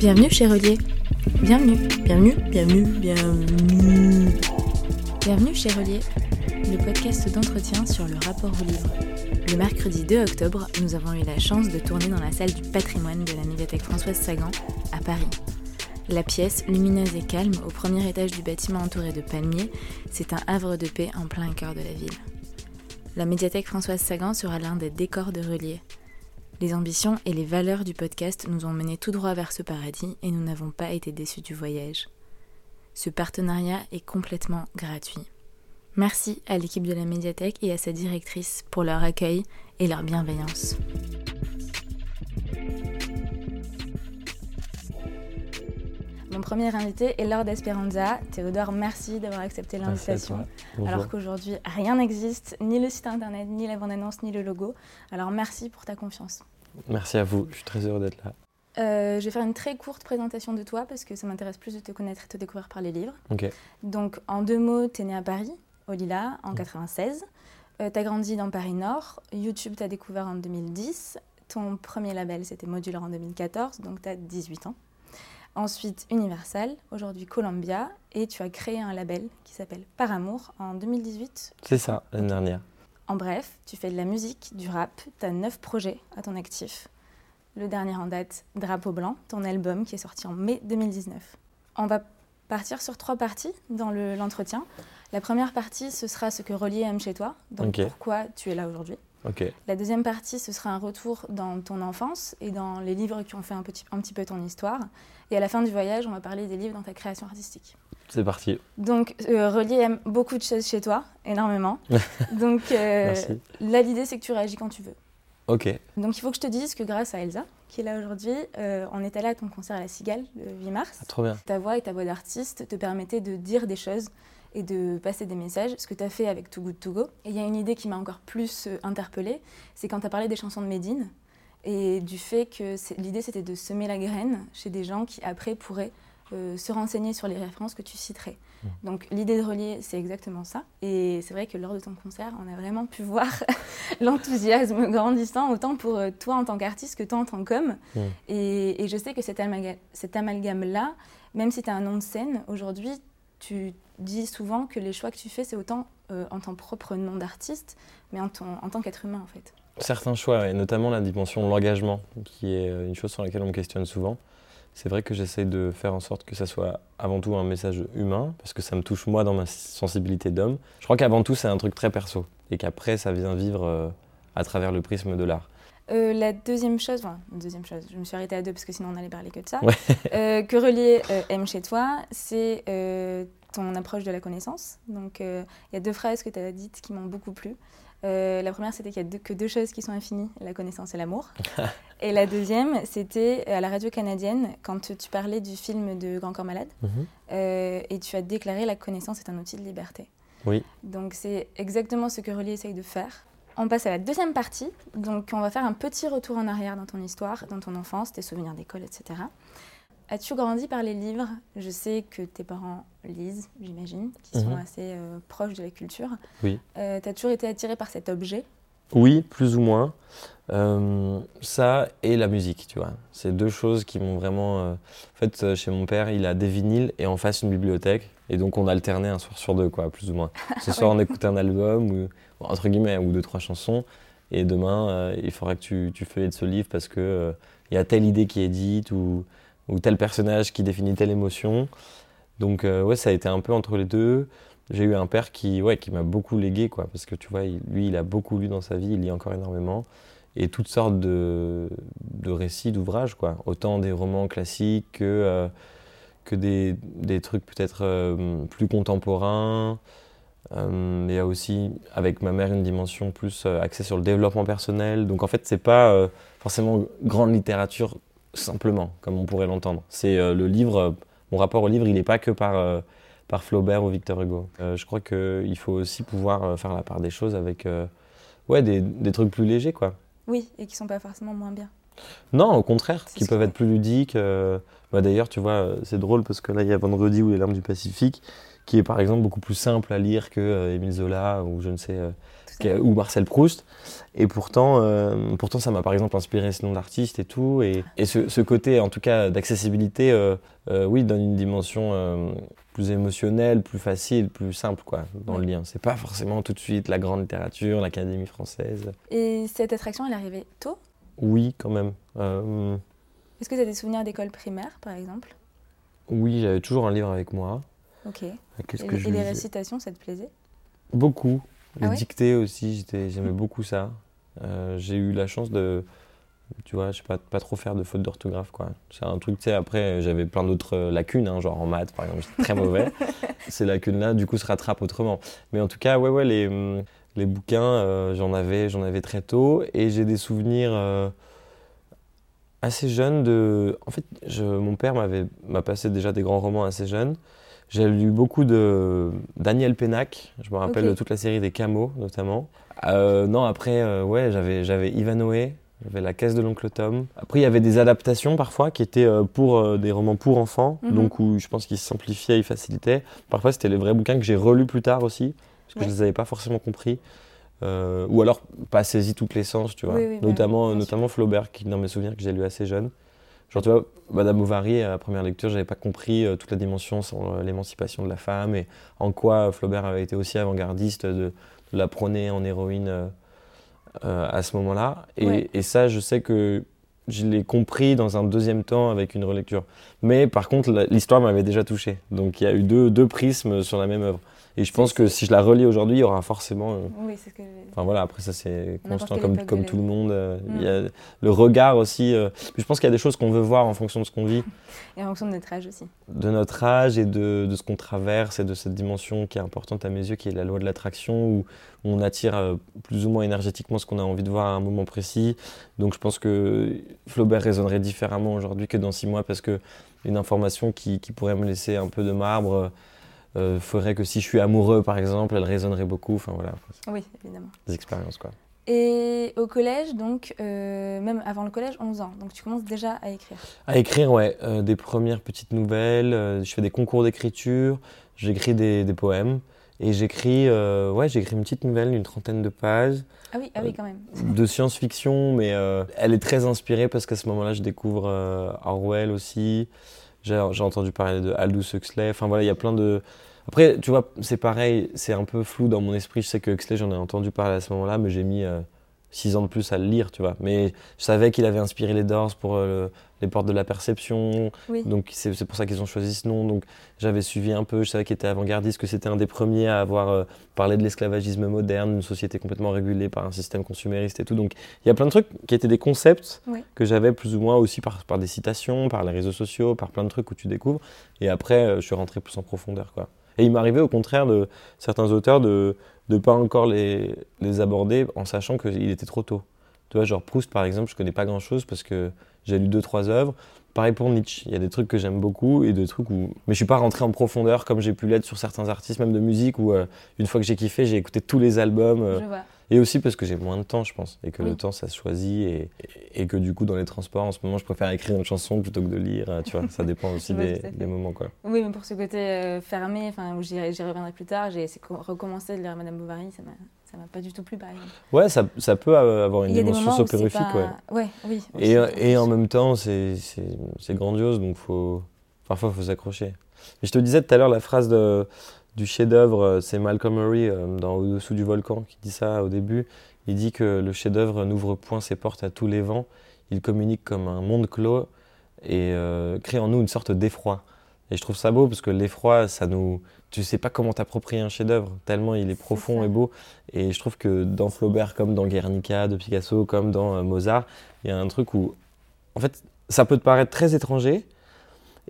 Bienvenue chez Relier. Bienvenue, bienvenue, bienvenue, bienvenue. Bienvenue chez Relier, le podcast d'entretien sur le rapport au livre. Le mercredi 2 octobre, nous avons eu la chance de tourner dans la salle du patrimoine de la médiathèque Françoise Sagan à Paris. La pièce, lumineuse et calme, au premier étage du bâtiment entouré de palmiers, c'est un havre de paix en plein cœur de la ville. La médiathèque Françoise Sagan sera l'un des décors de Relier. Les ambitions et les valeurs du podcast nous ont menés tout droit vers ce paradis et nous n'avons pas été déçus du voyage. Ce partenariat est complètement gratuit. Merci à l'équipe de la médiathèque et à sa directrice pour leur accueil et leur bienveillance. Mon premier invité est Lord Esperanza. Théodore, merci d'avoir accepté l'invitation. Alors qu'aujourd'hui, rien n'existe, ni le site internet, ni la bande-annonce, ni le logo. Alors merci pour ta confiance. Merci à vous, je suis très heureux d'être là. Euh, je vais faire une très courte présentation de toi parce que ça m'intéresse plus de te connaître et de te découvrir par les livres. Donc, en deux mots, tu es né à Paris, au Lila, en 96. Euh, tu as grandi dans Paris Nord. YouTube, tu as découvert en 2010. Ton premier label, c'était Modular en 2014, donc tu as 18 ans. Ensuite, Universal, aujourd'hui Columbia, et tu as créé un label qui s'appelle Par Amour en 2018. C'est ça, l'année dernière. En bref, tu fais de la musique, du rap, tu as neuf projets à ton actif. Le dernier en date, Drapeau Blanc, ton album qui est sorti en mai 2019. On va partir sur trois parties dans l'entretien. la première partie, ce sera ce que Relier aime chez toi, donc pourquoi tu es là aujourd'hui. La deuxième partie, ce sera un retour dans ton enfance et dans les livres qui ont fait un petit, un petit peu ton histoire. Et à la fin du voyage, on va parler des livres dans ta création artistique. C'est parti. Donc, euh, Relier aime beaucoup de choses chez toi, énormément. Donc, euh, là, l'idée, c'est que tu réagis quand tu veux. Ok. Donc, il faut que je te dise que grâce à Elsa, qui est là aujourd'hui, euh, on est allé à ton concert à la Cigale le 8 mars. Ah, trop bien. Ta voix et ta voix d'artiste te permettaient de dire des choses et de passer des messages, ce que tu as fait avec Too Good To Go. Et il y a une idée qui m'a encore plus euh, interpellée, c'est quand tu as parlé des chansons de Médine et du fait que l'idée c'était de semer la graine chez des gens qui après pourraient euh, se renseigner sur les références que tu citerais. Mmh. Donc l'idée de relier, c'est exactement ça. Et c'est vrai que lors de ton concert, on a vraiment pu voir l'enthousiasme grandissant, autant pour euh, toi en tant qu'artiste que toi en tant qu'homme. Mmh. Et, et, je sais que cet, cet amalgame-là, même si tu as un nom de scène, aujourd'hui, tu dis souvent que les choix que tu fais, c'est autant euh, en ton propre nom d'artiste, mais en, en tant qu'être humain en fait. Certains choix, et notamment la dimension de l'engagement, qui est une chose sur laquelle on me questionne souvent. C'est vrai que j'essaie de faire en sorte que ça soit avant tout un message humain, parce que ça me touche moi dans ma sensibilité d'homme. Je crois qu'avant tout, c'est un truc très perso, et qu'après, ça vient vivre euh, à travers le prisme de l'art. la deuxième chose, enfin, deuxième chose, je me suis arrêtée à deux parce que sinon on allait parler que de ça, que Relier aime chez toi, c'est ton approche de la connaissance. Donc, euh, il y a deux phrases que tu as dites qui m'ont beaucoup plu. Euh, la première, c'était qu'il n'y a que deux choses qui sont infinies, la connaissance et l'amour. et la deuxième, c'était à la radio canadienne, quand tu parlais du film de Grand Corps Malade, mhm. euh, et tu as déclaré la connaissance est un outil de liberté. Oui. Donc c'est exactement ce que Relier essaye de faire. On passe à la deuxième partie. Donc on va faire un petit retour en arrière dans ton histoire, dans ton enfance, tes souvenirs d'école, etc. As-tu grandi par les livres? Je sais que tes parents lisent, j'imagine, qui sont mhm. assez euh, proches de la culture. Oui. Euh, tu as toujours été attiré par cet objet? Oui, plus ou moins. Euh, ça et la musique, tu vois. C'est deux choses qui m'ont vraiment. En fait, chez mon père, il a des vinyles et en face une bibliothèque. Et donc, on alternait un soir sur deux, quoi, plus ou moins. Ce soir, on écoutait un album, ou, entre guillemets, ou deux, trois chansons. Et demain, il faudra que tu, tu feuillettes ce livre parce qu'il il y a telle idée qui est dite ou ou tel personnage qui définit telle émotion. Donc euh, ouais, ça a été un peu entre les deux. J'ai eu un père qui, ouais, qui m'a beaucoup légué, quoi, parce que tu vois, lui, il a beaucoup lu dans sa vie, il lit encore énormément, et toutes sortes de, de récits, d'ouvrages, quoi. Autant des romans classiques que, euh, que des, des trucs peut-être euh, plus contemporains. il y a aussi, avec ma mère, une dimension plus axée sur le développement personnel. Donc en fait, c'est pas forcément grande littérature simplement, comme on pourrait l'entendre. C'est euh, le livre, euh, mon rapport au livre, il n'est pas que par, euh, par Flaubert ou Victor Hugo. je crois qu'il faut aussi pouvoir faire la part des choses avec ouais, des, des, trucs plus légers, quoi. Oui, et qui sont pas forcément moins bien. Non, au contraire, qui peuvent être plus ludiques. Bah, D'ailleurs, tu vois, c'est drôle parce que là, il y a Vendredi ou Les larmes du Pacifique. qui est par exemple beaucoup plus simple à lire que euh, Émile Zola ou je ne sais ou Marcel Proust. Et pourtant, euh, pourtant ça m'a par exemple inspiré ce nom d'artiste et tout. Et, et ce, ce côté, en tout cas, d'accessibilité, euh, euh, oui, donne une dimension plus émotionnelle, plus facile, plus simple, quoi, dans le lien. C'est pas forcément tout de suite la grande littérature, l'Académie française. Et cette attraction, elle est arrivée tôt? Oui, quand même. Est-ce que tu as des souvenirs d'école primaire, par exemple? Oui, j'avais toujours un livre avec moi. Ok. Et, et les récitations, ça te plaisait? Beaucoup. Les Ah dictées aussi, j'aimais beaucoup ça. Euh, j'ai eu la chance de, tu vois, je sais pas, pas trop faire de fautes d'orthographe, quoi. C'est un truc, tu sais, après, j'avais plein d'autres euh, lacunes, hein, genre en maths, par exemple, j'étais très mauvais. Ces lacunes-là, du coup, se rattrapent autrement. Mais en tout cas, ouais, ouais, les, les bouquins, euh, j'en avais, j'en avais très tôt. Et j'ai des souvenirs euh, assez jeunes de... En fait, je- mon père m'avait m'a passé déjà des grands romans assez jeunes. J'ai lu beaucoup de Daniel Pénac, je me rappelle de toute la série des Camos notamment. Euh, non, après, euh, ouais, j'avais, j'avais Ivanhoé, j'avais La caisse de l'oncle Tom. Après, il y avait des adaptations parfois qui étaient euh, pour des romans pour enfants, Mhm. donc où je pense qu'ils simplifiaient, ils facilitaient. Parfois, c'était les vrais bouquins que j'ai relus plus tard aussi, parce que Ouais. je les avais pas forcément compris. Ou alors pas saisi toutes les sens, tu vois. Oui, oui, notamment, bien notamment Flaubert, qui dans mes souvenirs que j'ai lu assez jeune. Genre, tu vois, Madame Bovary, à la première lecture, j'avais pas compris euh, toute la dimension sur euh, l'émancipation de la femme et en quoi Flaubert avait été aussi avant-gardiste de, de la prôner en héroïne euh, à ce moment-là. Et, Ouais. et ça, je sais que je l'ai compris dans un deuxième temps avec une relecture. Mais par contre, l'histoire m'avait déjà touché. Donc il y a eu deux, deux prismes sur la même œuvre. Et je pense que si je la relis aujourd'hui, il y aura forcément. euh, Oui, c'est ce que. Enfin voilà, après ça c'est constant comme, comme tout le monde. euh, Mm. Il y a le regard aussi. euh, puis je pense qu'il y a des choses qu'on veut voir en fonction de ce qu'on vit, Et en fonction de notre âge aussi. de notre âge et de, de ce qu'on traverse et de cette dimension qui est importante à mes yeux, qui est la loi de l'attraction, où on attire plus ou moins énergétiquement ce qu'on a envie de voir à un moment précis. Donc je pense que Flaubert résonnerait différemment aujourd'hui que dans six mois parce que une information qui, qui pourrait me laisser un peu de marbre euh, ferait que si je suis amoureux par exemple, elle résonnerait beaucoup. Enfin voilà, Oui, évidemment. des expériences quoi. Et au collège, donc, euh, même avant le collège, 11 ans. Donc tu commences déjà à écrire. À écrire, ouais, euh, des premières petites nouvelles. euh, je fais des concours d'écriture, j'écris des, des poèmes. Et j'écris, ouais, j'écris une petite nouvelle d'une trentaine de pages Ah oui, ah oui, quand même. de science-fiction, mais elle est très inspirée parce qu'à ce moment-là, je découvre Orwell aussi. J'ai entendu parler de Aldous Huxley. Enfin voilà, il y a plein de. Après, tu vois, c'est pareil, c'est un peu flou dans mon esprit. Je sais que Huxley, j'en ai entendu parler à ce moment-là, mais j'ai mis euh, six ans de plus à le lire, tu vois. Mais je savais qu'il avait inspiré les Doors pour euh, le- les portes de la perception. Oui. Donc c'est pour ça qu'ils ont choisi ce nom. Donc j'avais suivi un peu, je savais qu'il était avant-gardiste, que c'était un des premiers à avoir euh, parlé de l'esclavagisme moderne, une société complètement régulée par un système consumériste et tout. Donc il y a plein de trucs qui étaient des concepts Oui. que j'avais plus ou moins aussi par, par des citations, par les réseaux sociaux, par plein de trucs où tu découvres. Et après, euh, je suis rentré plus en profondeur. Quoi. Et il m'arrivait au contraire de certains auteurs de ne pas encore les, les aborder en sachant qu'il était trop tôt. Tu vois, genre Proust par exemple, je connais pas grand-chose parce que j'ai lu deux, trois œuvres. Pareil pour Nietzsche, il y a des trucs que j'aime beaucoup et des trucs où. Mais je suis pas rentré en profondeur comme j'ai pu l'être sur certains artistes, même de musique, où euh, une fois que j'ai kiffé, j'ai écouté tous les albums. euh, Je vois. Et aussi parce que j'ai moins de temps, je pense, et que Oui. le temps ça se choisit, et, et que du coup, dans les transports, en ce moment, je préfère écrire une chanson plutôt que de lire, euh, tu vois, ça dépend aussi des, moments, quoi. Oui, mais pour ce côté euh, fermé, enfin, où j'y reviendrai plus tard, j'ai essayé de lire Madame Bovary, ça m'a ça m'a pas du tout plu, par exemple. Ouais, ça, ça peut avoir une dimension soporifique, ouais. pas... ouais. oui. Et, en même temps, c'est grandiose, donc faut, parfois, il faut s'accrocher. Je te disais tout à l'heure, la phrase de, du chef-d'œuvre, euh, c'est Malcolm Murray euh, dans Au-dessous du volcan qui dit ça au début. Il dit que le chef-d'œuvre n'ouvre point ses portes à tous les vents, il communique comme un monde clos et euh, crée en nous une sorte d'effroi. Et je trouve ça beau parce que l'effroi, ça nous. Tu sais pas comment t'approprier un chef-d'œuvre, tellement il est profond et beau. Et je trouve que dans Flaubert, comme dans Guernica de Picasso, comme dans euh, Mozart, il y a un truc où, en fait, ça peut te paraître très étranger,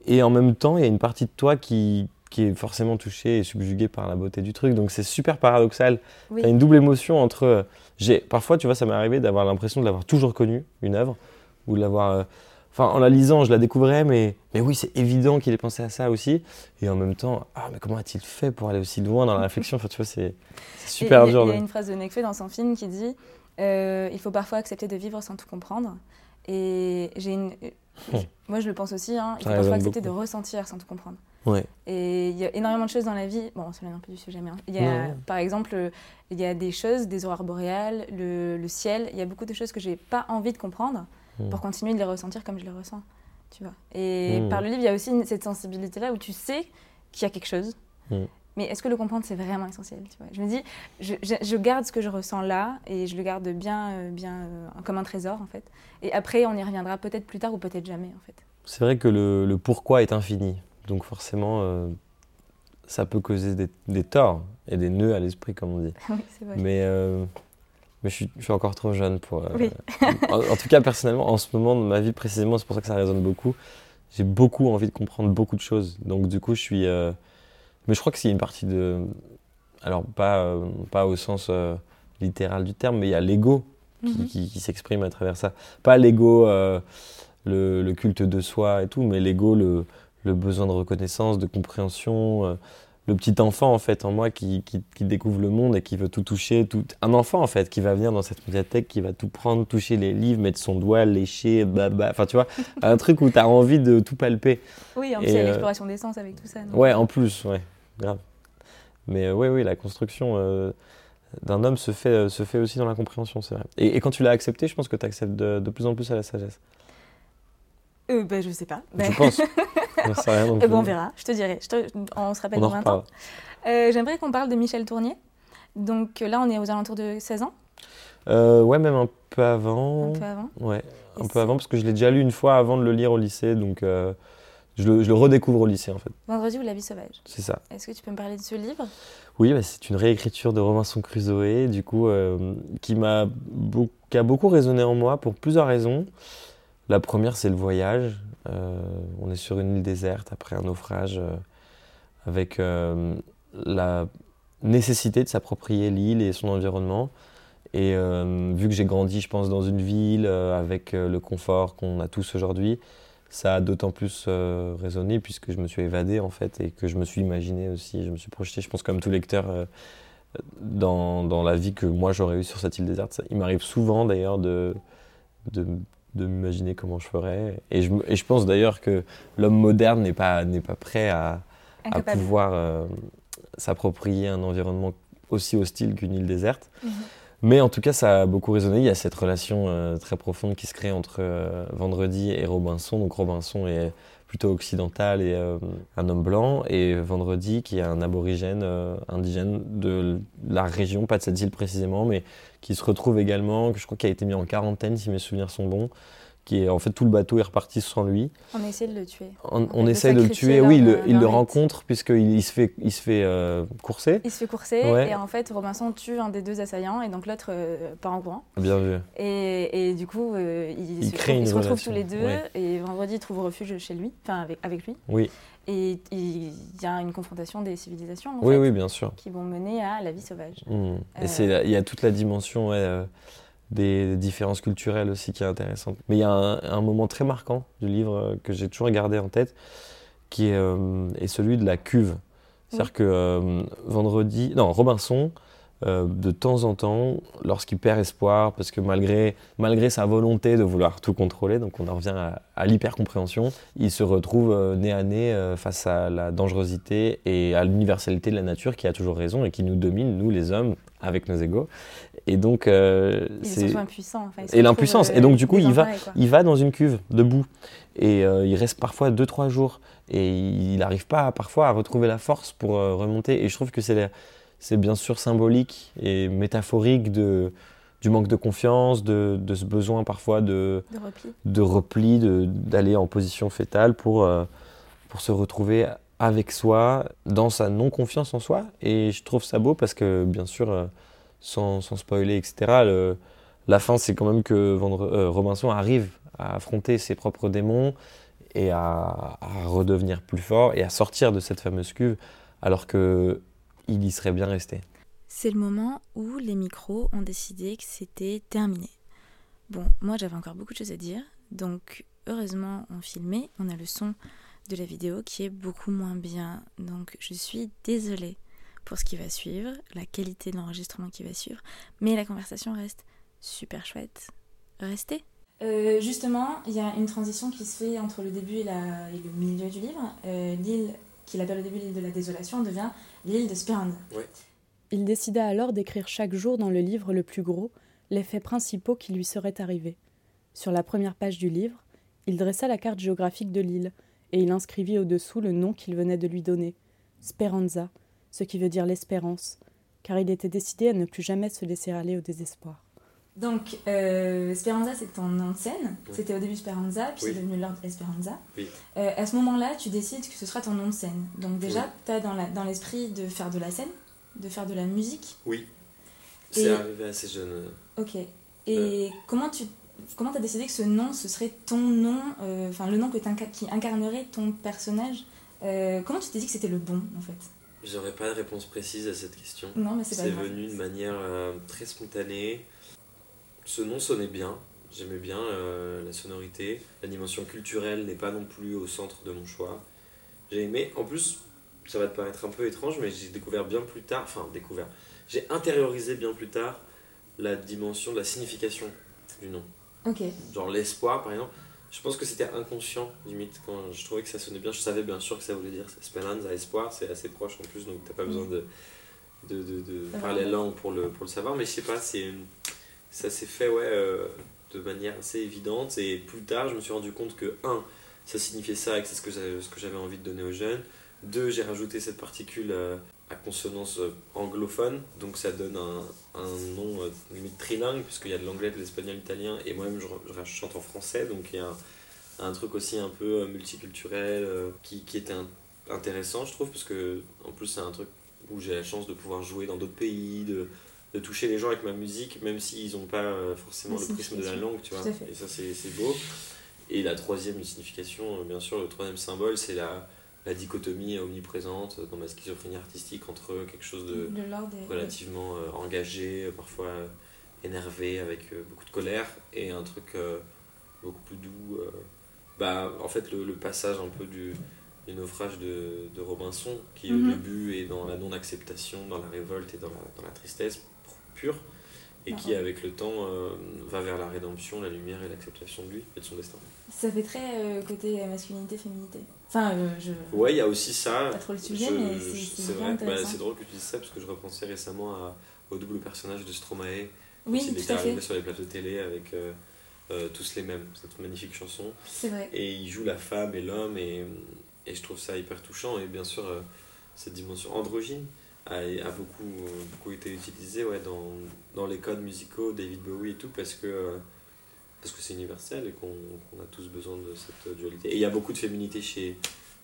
et en même temps, il y a une partie de toi qui, qui est forcément touchée et subjuguée par la beauté du truc. Donc c'est super paradoxal. Oui. T'as une double émotion entre. euh, J'ai parfois, tu vois, ça m'est arrivé d'avoir l'impression de l'avoir toujours connu une œuvre ou de l'avoir. euh, Enfin, en la lisant, je la découvrais, mais, mais oui, c'est évident qu'il ait pensé à ça aussi. Et en même temps, ah, mais comment a-t-il fait pour aller aussi loin dans la réflexion? Enfin, tu vois, c'est Et super il y a- dur. Il y a une phrase de Nekfeu dans son film qui dit euh, Il faut parfois accepter de vivre sans tout comprendre. Et j'ai une. Hmm. Moi, je le pense aussi, hein, il faut parfois accepter beaucoup. de ressentir sans tout comprendre. Ouais. Et il y a énormément de choses dans la vie. Bon, on s'éloigne un peu du sujet, mais hein. il y a, Ouais. par exemple, il y a des choses, des aurores boréales, le, le ciel. Il y a beaucoup de choses que j'ai pas envie de comprendre Mm. pour continuer de les ressentir comme je les ressens. Tu vois. Et Mm. par le livre, il y a aussi une- cette sensibilité-là où tu sais qu'il y a quelque chose. Mm. Mais est-ce que le comprendre, c'est vraiment essentiel tu vois? Je me dis, je, je- je garde ce que je ressens là et je le garde bien, euh, bien euh, comme un trésor, en fait. Et après, on y reviendra peut-être plus tard ou peut-être jamais, en fait. C'est vrai que le, le pourquoi est infini. Donc forcément, euh, ça peut causer des, des torts et des nœuds à l'esprit, comme on dit. oui, c'est vrai. Mais, euh, mais je, suis, je suis encore trop jeune pour... euh, Oui. en, en tout cas, personnellement, en ce moment de ma vie précisément, c'est pour ça que ça résonne beaucoup. J'ai beaucoup envie de comprendre beaucoup de choses. Donc du coup, je suis... mais je crois que c'est une partie de... Alors, pas, pas au sens littéral du terme, mais il y a l'ego qui, Mhm. qui- qui s'exprime à travers ça. Pas l'ego, euh, le, le culte de soi et tout, mais l'ego, le, le besoin de reconnaissance, de compréhension, euh, le petit enfant en fait en moi qui, qui- qui découvre le monde et qui veut tout toucher. Tout... Un enfant en fait qui va venir dans cette médiathèque, qui va tout prendre, toucher les livres, mettre son doigt, lécher, baba. Enfin tu vois, un truc où tu as envie de tout palper. Oui, en plus, il y a euh, l'exploration des sens avec tout ça. donc- Ouais, en plus, ouais, grave. Mais euh, ouais, oui, la construction euh, d'un homme se fait, euh, se fait aussi dans la compréhension, c'est vrai. Et, et quand tu l'as accepté, je pense que tu acceptes de, de plus en plus à la sagesse. Euh, ben, je sais pas. Ben, Je pense. Sais rien non eh plus. ben, on verra, je te dirai. Je te- On se rappelle On dans 20 ans. Euh, J'aimerais qu'on parle de Michel Tournier. Donc euh, là, on est aux alentours de 16 ans, Euh, ouais, même un peu avant. un peu avant. Ouais, un peu avant, parce que je l'ai déjà lu une fois avant de le lire au lycée, donc euh, je, le, je le redécouvre au lycée en fait. Vendredi ou la vie sauvage. C'est ça. Est-ce que tu peux me parler de ce livre? Oui, bah, c'est une réécriture de Robinson Crusoe, du coup, euh, qui m'a a beaucoup résonné en moi pour plusieurs raisons. La première, c'est le voyage. Euh, on est sur une île déserte après un naufrage, euh, avec euh, la nécessité de s'approprier l'île et son environnement. Et vu que j'ai grandi, je pense, dans une ville avec le confort qu'on a tous aujourd'hui, ça a d'autant plus résonné puisque je me suis évadé en fait et que je me suis imaginé aussi, je me suis projeté, je pense comme tout lecteur, dans, dans la vie que moi j'aurais eue sur cette île déserte. Il m'arrive souvent d'ailleurs de, de, de m'imaginer comment je ferais. Et je, et je pense d'ailleurs que l'homme moderne n'est pas, n'est pas prêt à, à pouvoir euh, s'approprier un environnement aussi hostile qu'une île déserte. Mhm. Mais en tout cas, ça a beaucoup résonné. Il y a cette relation euh, très profonde qui se crée entre euh, Vendredi et Robinson. Donc Robinson est plutôt occidental et euh, un homme blanc, et Vendredi qui est un aborigène euh, indigène de la région, pas de cette île précisément, mais qui se retrouve également, que je crois qu'il a été mis en quarantaine si mes souvenirs sont bons, qui est en fait tout le bateau est reparti sans lui. On a essayé de le tuer. On, on de le tuer, oui, il, le- euh, il rencontre puisqu'il il se fait, il se fait euh, courser. Il se fait courser Ouais. et en fait Robinson tue un des deux assaillants et donc l'autre euh, part en courant. Bien vu. Et, et du coup, euh, ils, Ils se, créent ils se retrouvent tous les deux ouais. et vendredi ils trouvent refuge chez lui, enfin avec, avec lui. Oui, Et il y a une confrontation des civilisations en oui, fait, oui, bien sûr. qui vont mener à la vie sauvage. Mm. Euh, Et la- il y a toute la dimension ouais, euh, des différences culturelles aussi qui est intéressante. Mais il y a un, un moment très marquant du livre euh, que j'ai toujours gardé en tête, qui est, euh, est celui de la cuve. C'est-à-dire que euh, vendredi, non, Robinson, euh, de temps en temps, lorsqu'il perd espoir, parce que malgré, malgré sa volonté de vouloir tout contrôler, donc on en revient à, à l'hypercompréhension, il se retrouve euh, nez à nez face à la dangerosité et à l'universalité de la nature qui a toujours raison et qui nous domine, nous les hommes, avec nos égaux. Et donc, euh, c'est enfin, et l'impuissance. retrouve, Et donc, du coup, il va- il va dans une cuve debout et euh, il reste parfois 2-3 jours et il n'arrive pas parfois à retrouver la force pour euh, remonter. Et je trouve que c'est bien sûr symbolique et métaphorique de, du manque de confiance, de, de ce besoin parfois de, de repli. de repli, de- d'aller en position fétale pour, euh, pour se retrouver avec soi, dans sa non-confiance en soi. Et je trouve ça beau parce que, bien sûr, euh, sans, spoiler, etc., la fin, c'est quand même que euh, Robinson arrive à affronter ses propres démons et à, à redevenir plus fort et à sortir de cette fameuse cuve, alors que il y serait bien resté. C'est le moment où les micros ont décidé que c'était terminé. Bon, moi j'avais encore beaucoup de choses à dire, donc heureusement on filmait, on a le son de la vidéo qui est beaucoup moins bien, donc je suis désolée pour ce qui va suivre, la qualité de l'enregistrement qui va suivre, mais la conversation reste super chouette. Restez Euh, justement, il y a une transition qui se fait entre le début et, la- et le milieu du livre. Euh, L'île qu'il appelle au début l'île de la désolation, devient l'île de Speranza. Il décida alors d'écrire chaque jour dans le livre le plus gros les faits principaux qui lui seraient arrivés. Sur la première page du livre, il dressa la carte géographique de l'île, et il inscrivit au-dessous le nom qu'il venait de lui donner, Speranza, ce qui veut dire l'espérance, car il était décidé à ne plus jamais se laisser aller au désespoir. Donc, euh, Speranza, c'est ton nom de scène. C'était au début Speranza, puis c'est devenu Lord Esperanza. Euh, à ce moment-là, tu décides que ce sera ton nom de scène. Donc, déjà, tu as dans l'esprit de faire de la scène, de faire de la musique. Oui. C'est arrivé assez jeune. Ok. Et comment tu comment as décidé que ce nom, ce serait ton nom, euh, enfin le nom que qui incarnerait ton personnage Comment tu t'es dit que c'était le bon, en fait? J'aurais pas de réponse précise à cette question. Non, mais c'est pas C'est venu de manière très spontanée ce nom sonnait bien. J'aimais bien euh, la sonorité. La dimension culturelle n'est pas non plus au centre de mon choix. J'ai aimé. En plus, ça va te paraître un peu étrange, mais j'ai découvert bien plus tard. Enfin, découvert. J'ai intériorisé bien plus tard la dimension de la signification du nom. Ok. Genre l'espoir, par exemple. Je pense que c'était inconscient, limite, quand je trouvais que ça sonnait bien. Je savais bien sûr que ça voulait dire Speranza, espoir, c'est assez proche en plus, donc t'as pas besoin de, de, de, de parler la langue pour le, pour le savoir. Mais je sais pas, c'est ça s'est fait ouais, euh, de manière assez évidente. Et plus tard, je me suis rendu compte que, un, ça signifiait ça et que c'est ce que j'avais envie de donner aux jeunes. Deux, j'ai rajouté cette particule euh, à consonance euh, anglophone, donc ça donne un, un nom limite trilingue, puisqu'il y a de l'anglais, de l'espagnol, l'italien, et moi-même je, chante en français, donc il y a un, truc aussi un peu multiculturel qui, qui, était intéressant, je trouve, parce que en plus c'est un truc où j'ai la chance de pouvoir jouer dans d'autres pays, de, de toucher les gens avec ma musique, même s'ils n'ont pas euh, forcément le prisme de la langue, tu vois. Et ça, c'est beau. Et la troisième signification, euh, bien sûr, le troisième symbole, c'est la, la dichotomie omniprésente dans ma schizophrénie artistique entre quelque chose de, relativement euh, engagé, parfois énervé, avec beaucoup de colère, et un truc beaucoup plus doux. bah, en fait, le, passage un peu du, naufrage de, de Robinson, qui au mhm. début est dans la non-acceptation, dans la révolte et dans la, dans la tristesse, et qui, avec le temps, euh, va vers la rédemption, la lumière et l'acceptation de lui et de son destin. Ça fait très euh, côté masculinité-féminité. Enfin, euh, je. Ouais, il y a aussi ça. Pas trop le sujet, mais c'est vrai. Bah, c'est drôle que tu dises ça parce que je repensais récemment à, au double personnage de Stromae. Oui, il était arrivé sur les plateaux de télé avec tous les mêmes, cette magnifique chanson. C'est vrai. Et il joue la femme et l'homme, et, et, je trouve ça hyper touchant. Et bien sûr, cette dimension androgyne a, beaucoup, beaucoup été utilisé ouais, dans, dans les codes musicaux, David Bowie et tout, parce que euh, parce que c'est universel et qu'on a tous besoin de cette dualité. Et il y a beaucoup de féminité chez,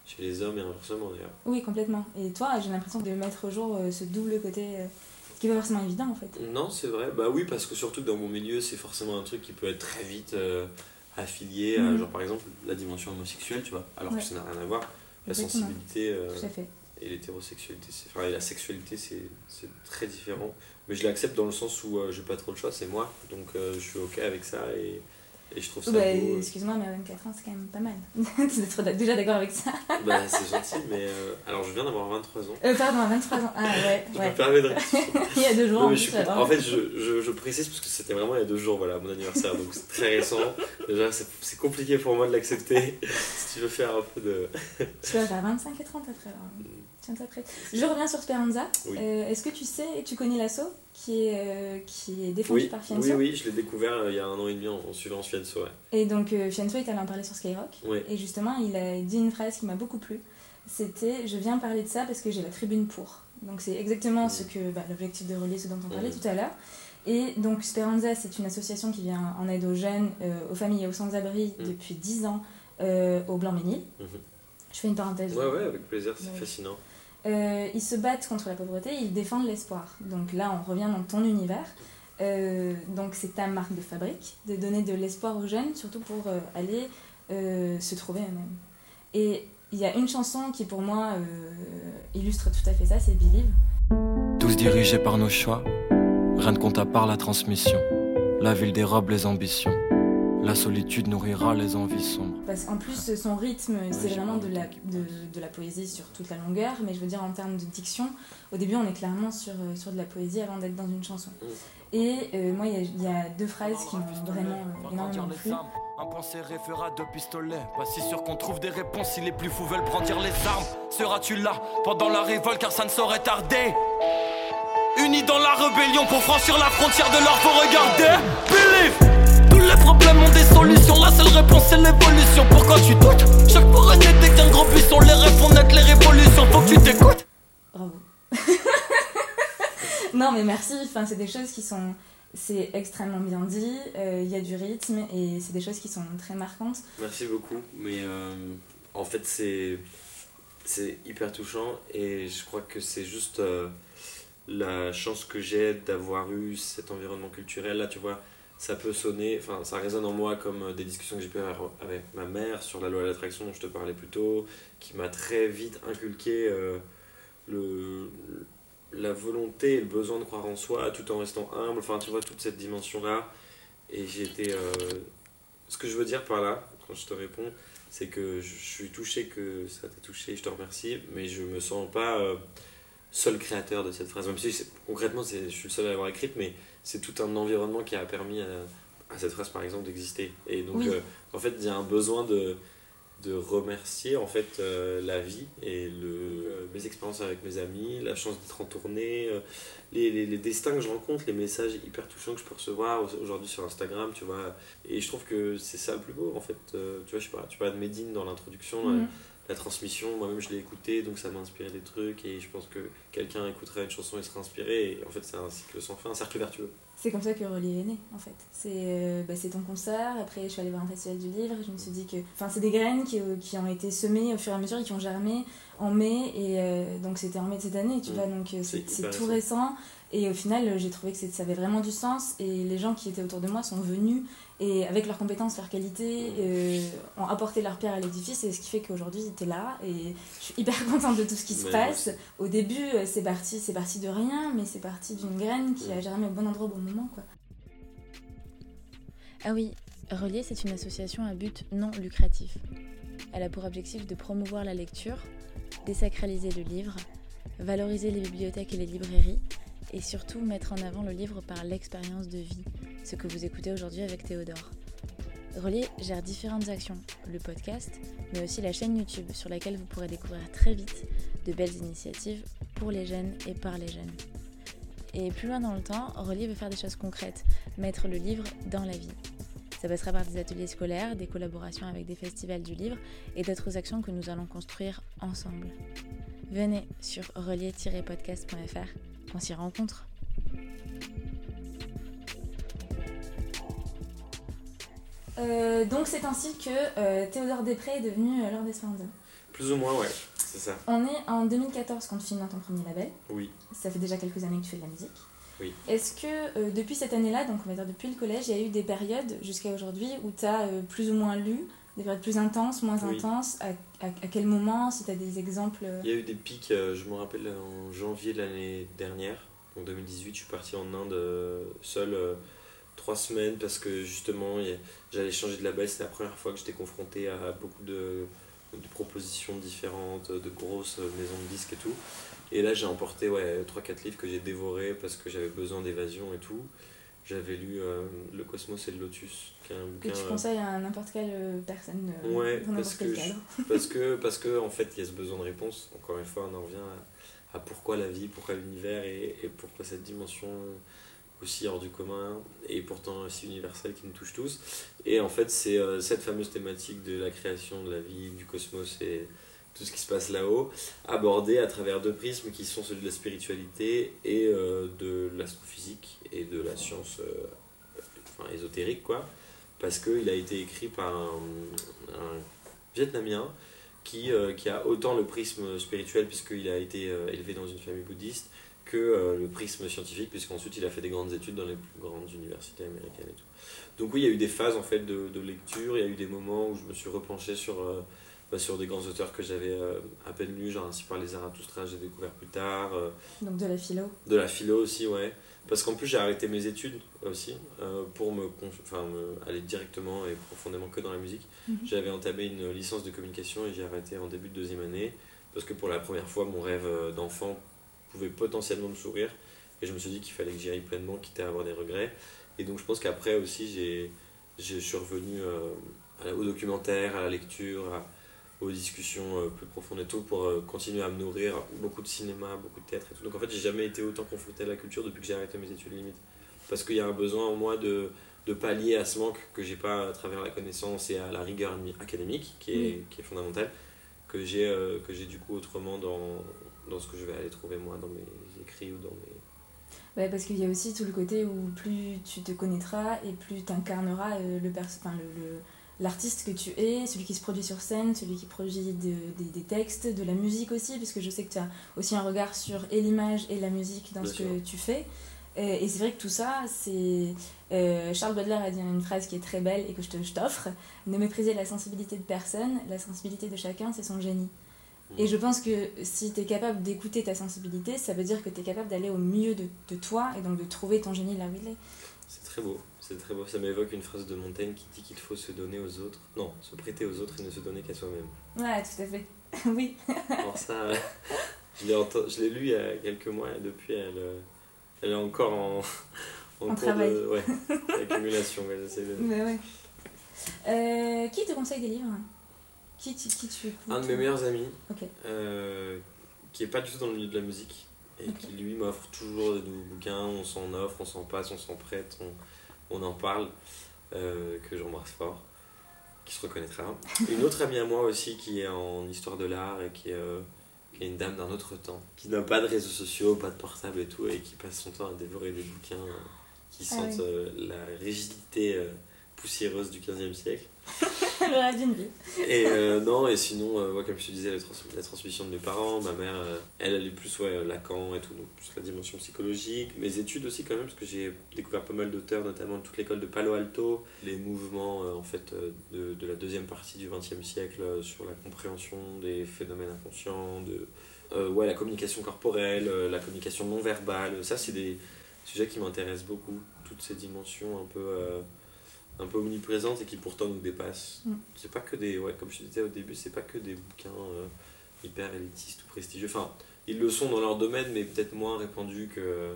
chez les hommes et inversement d'ailleurs. Oui, complètement. Et toi, j'ai l'impression de mettre au jour euh, ce double côté, euh, ce qui n'est pas forcément évident en fait. Non, c'est vrai. Bah oui, parce que surtout dans mon milieu, c'est forcément un truc qui peut être très vite affilié à, mhm. genre par exemple, la dimension homosexuelle, tu vois, alors que ça n'a rien à voir. La sensibilité. Tout à fait et l'hétérosexualité, enfin la sexualité, c'est très différent. Mais je l'accepte dans le sens où euh, j'ai pas trop le choix, c'est moi. Donc euh, je suis ok avec ça et, et je trouve ça bah, beau. Excuse-moi, mais à 24 ans, c'est quand même pas mal. d'être déjà d'accord avec ça. bah, c'est gentil, mais euh, alors je viens d'avoir 23 ans. pardon, à 23 ans. Ah ouais. je me permets de Il y a deux jours. en, fait, je, je, je, précise parce que c'était vraiment il y a deux jours, voilà, mon anniversaire, donc c'est très récent. Déjà, c'est compliqué pour moi de l'accepter. si tu veux faire un peu de. tu vas faire 25 et 30 après. Je reviens sur Speranza. Euh, est-ce que tu sais, tu connais l'assaut qui est, euh, qui est défendu par Fianso Oui, oui, je l'ai découvert euh, il y a un an et demi en, suivant Fianso. Et donc Fianso est allé en parler sur Skyrock. Et justement, il a dit une phrase qui m'a beaucoup plu. C'était Je viens parler de ça parce que j'ai la tribune pour. Donc c'est exactement ce que bah, l'objectif de relier, ce dont on parlait tout à l'heure. Et donc Speranza, c'est une association qui vient en aide aux jeunes, aux familles et aux sans-abri mm. depuis 10 ans au Blanc-Ménil. Mm-hmm. Je fais une parenthèse. Ouais, ouais, avec plaisir, c'est fascinant. Euh, ils se battent contre la pauvreté, ils défendent l'espoir. Donc là, on revient dans ton univers. Euh, donc c'est ta marque de fabrique, de donner de l'espoir aux jeunes, surtout pour euh, aller se trouver eux-mêmes. Et il y a une chanson qui pour moi illustre tout à fait ça, c'est Believe. Tous dirigés par nos choix, rien ne compte à part la transmission. La ville dérobe les ambitions. La solitude nourrira les envies sombres. Parce en plus, son rythme, c'est vraiment de la, de, de, la poésie sur toute la longueur, mais je veux dire en termes de diction, au début, on est clairement sur, euh, sur de la poésie avant d'être dans une chanson. Mm. Et euh, moi, il y, y, a deux phrases qui m'ont vraiment euh, énormément plu. Un pensée référa deux pistolets. Pas si sûr qu'on trouve des réponses si les plus fous veulent brandir les armes. Seras-tu là pendant la révolte car ça ne saurait tarder? Unis dans la rébellion pour franchir la frontière de l'or, faut regarder. Believe problèmes ont des solutions, la seule réponse c'est l'évolution. Pourquoi tu doutes? Chaque forêt n'était qu'un gros buisson, les rêves font naître les révolutions, faut que tu t'écoutes. Bravo. non, mais merci. Enfin, c'est des choses qui sont. C'est extrêmement bien dit, euh, il y a du rythme et c'est des choses qui sont très marquantes. Merci beaucoup, mais euh, en fait c'est c'est hyper touchant et je crois que c'est juste euh, la chance que j'ai d'avoir eu cet environnement culturel là, tu vois. Ça peut sonner, enfin ça résonne en moi comme des discussions que j'ai pu avoir avec ma mère sur la loi de l'attraction dont je te parlais plus tôt, qui m'a très vite inculqué le, la volonté et le besoin de croire en soi tout en restant humble. Enfin, tu vois, toute cette dimension-là. Et été. Euh, ce que je veux dire par là, quand je te réponds, c'est que je suis touché que ça t'a touché, je te remercie, mais je me sens pas euh, seul créateur de cette phrase. Même si concrètement, je suis le seul à l'avoir écrite, mais c'est tout un environnement qui a permis à, cette phrase, par exemple, d'exister. Et donc, euh, en fait, il y a un besoin de de remercier en fait euh, la vie et le, euh, mes expériences avec mes amis, la chance d'être en tournée, les, les, les, destins que je rencontre, les messages hyper touchants que je peux recevoir aujourd'hui sur Instagram, tu vois. Et je trouve que c'est ça le plus beau en fait. tu vois, je sais pas, tu parles de Medine dans l'introduction, mhm. La, transmission, moi-même je l'ai écouté donc ça m'a inspiré des trucs et je pense que quelqu'un écouterait une chanson et serait inspiré et en fait c'est un cycle sans fin, un cercle vertueux. C'est comme ça que Relier est né, en fait. C'est euh, bah, ton concert, après je suis allée voir un festival du livre, je me suis dit que... Enfin, c'est des graines qui, euh, qui, ont été semées au fur et à mesure et qui ont germé en mai, et euh, donc c'était en mai de cette année, tu mm. vois, donc c'est tout récent. Et au final, j'ai trouvé que ça avait vraiment du sens, et les gens qui étaient autour de moi sont venus et avec leurs compétences, leurs qualités, euh, ont apporté leur pierre à l'édifice et ce qui fait qu'aujourd'hui tu es là et je suis hyper contente de tout ce qui se passe. Au début euh, c'est parti, c'est parti de rien mais c'est parti d'une graine qui a germé au bon endroit au bon moment quoi. Ah oui, Relier c'est une association à but non lucratif. Elle a pour objectif de promouvoir la lecture, désacraliser le livre, valoriser les bibliothèques et les librairies et surtout mettre en avant le livre par l'expérience de vie, ce que vous écoutez aujourd'hui avec Théodore. Relier gère différentes actions, le podcast, mais aussi la chaîne YouTube sur laquelle vous pourrez découvrir très vite de belles initiatives pour les jeunes et par les jeunes. Et plus loin dans le temps, Relier veut faire des choses concrètes, mettre le livre dans la vie. Ça passera par des ateliers scolaires, des collaborations avec des festivals du livre et d'autres actions que nous allons construire ensemble. Venez sur relier-podcast.fr on s'y rencontre. Euh, donc c'est ainsi que euh, Théodore Després est devenu euh, Lord Esperanza. Plus ou moins, ouais, c'est ça. On est en 2014 quand tu finis dans ton premier label. Oui. Ça fait déjà quelques années que tu fais de la musique. Oui. Est-ce que depuis cette année-là, donc on va dire depuis le collège, il y a eu des périodes jusqu'à aujourd'hui où tu as plus ou moins lu, des périodes plus intenses, moins intenses à, quel moment Si tu as des exemples Il y a eu des pics, je me rappelle en janvier de l'année dernière, en 2018, je suis parti en Inde seul trois semaines parce que justement j'allais changer de label. C'était la première fois que j'étais confronté à beaucoup de, propositions différentes, de grosses maisons de disques et tout. Et là j'ai emporté ouais, 3-4 livres que j'ai dévorés parce que j'avais besoin d'évasion et tout. J'avais lu euh, Le Cosmos et le Lotus, qui est un bouquin. Que tu conseilles à n'importe quelle euh, personne euh, ouais, parce que, parce que Parce que, en fait, il y a ce besoin de réponse. Encore une fois, on en revient à, pourquoi la vie, pourquoi l'univers et, et, pourquoi cette dimension aussi hors du commun et pourtant aussi universel qui nous touche tous. Et en fait, c'est euh, cette fameuse thématique de la création de la vie, du cosmos et tout ce qui se passe là-haut, abordée à travers deux prismes qui sont celui de la spiritualité et euh, de l'astrophysique et de la science euh, ésotérique, quoi. Parce qu'il a été écrit par un, Vietnamien qui, qui, a autant le prisme spirituel puisqu'il a été élevé dans une famille bouddhiste que euh, le prisme scientifique, puisqu'ensuite il a fait des grandes études dans les plus grandes universités américaines et tout. Donc oui, il y a eu des phases en fait de, de lecture, il y a eu des moments où je me suis repenché sur, euh, bah, sur des grands auteurs que j'avais euh, à peine lus, genre ainsi par les Zarathustra, j'ai découvert plus tard. Donc de la philo De la philo aussi, ouais. Parce qu'en plus j'ai arrêté mes études aussi pour me, enfin, aller directement et profondément que dans la musique. Mhm. J'avais entamé une licence de communication et j'ai arrêté en début de deuxième année parce que pour la première fois mon rêve d'enfant pouvait potentiellement me sourire. Et je me suis dit qu'il fallait que j'y aille pleinement, quitte à avoir des regrets. Et donc je pense qu'après aussi, j'ai je suis revenu au documentaire, à la lecture, aux discussions plus profondes et tout, pour continuer à me nourrir. Beaucoup de cinéma, beaucoup de théâtre et tout. Donc en fait, j'ai jamais été autant confronté à la culture depuis que j'ai arrêté mes études limite. Parce qu'il y a un besoin en moi de, de pallier à ce manque que j'ai pas à travers la connaissance et à la rigueur académique, qui est, qui est fondamentale, que j'ai que j'ai du coup autrement dans, dans ce que je vais aller trouver moi dans mes écrits ou dans mes Ouais, parce qu'il y a aussi tout le côté où plus tu te connaîtras et plus tu incarneras euh, le, enfin, le, l'artiste que tu es, celui qui se produit sur scène, celui qui produit des textes, de la musique aussi, parce que je sais que tu as aussi un regard sur et l'image et la musique dans ce que tu fais. Et, c'est vrai que tout ça, c'est. Euh, Charles Baudelaire a dit une phrase qui est très belle et que je t'offre ne mépriser la sensibilité de personne, la sensibilité de chacun, c'est son génie. Et je pense que si tu es capable d'écouter ta sensibilité, ça veut dire que tu es capable d'aller au milieu de, de, toi et donc de trouver ton génie là où il est. C'est très beau, c'est très beau. Ça m'évoque une phrase de Montaigne qui dit qu'il faut se donner aux autres. Non, se prêter aux autres et ne se donner qu'à soi-même. Ouais, tout à fait. oui. Alors ça, je l'ai lu il y a quelques mois et depuis, elle, euh, elle est encore en, en, travail. De, ouais, accumulation. Mais ouais. Euh, qui te conseille des livres? Qui, qui tu écoutes? Un de mes meilleurs amis, euh, qui est pas du tout dans le milieu de la musique, et qui lui m'offre toujours de nouveaux bouquins, on s'en offre, on s'en passe, on s'en prête, on, on, en parle, euh, que j'embrasse fort, qui se reconnaîtra. Une autre amie à moi aussi qui est en histoire de l'art et qui, euh, qui est une dame d'un autre temps, qui n'a pas de réseaux sociaux, pas de portable et tout, et qui passe son temps à dévorer des bouquins qui ah sentent la rigidité poussiéreuse du 15e siècle. le rêve d'une vie. Et euh, non, et sinon, euh, comme je te disais, la, transmission de mes parents, ma mère, euh, elle, elle est plus ouais, Lacan et tout, donc plus la dimension psychologique. Mes études aussi, quand même, parce que j'ai découvert pas mal d'auteurs, notamment toute l'école de Palo Alto, les mouvements en fait de, de, la deuxième partie du 20e siècle sur la compréhension des phénomènes inconscients, de ouais, la communication corporelle, la communication non verbale. Ça, c'est des sujets qui m'intéressent beaucoup, toutes ces dimensions un peu un peu omniprésente et qui pourtant nous dépasse. Mm. C'est pas que des, ouais, comme je te disais au début, c'est pas que des bouquins euh, hyper élitistes ou prestigieux. Enfin, ils le sont dans leur domaine, mais peut-être moins répandus que,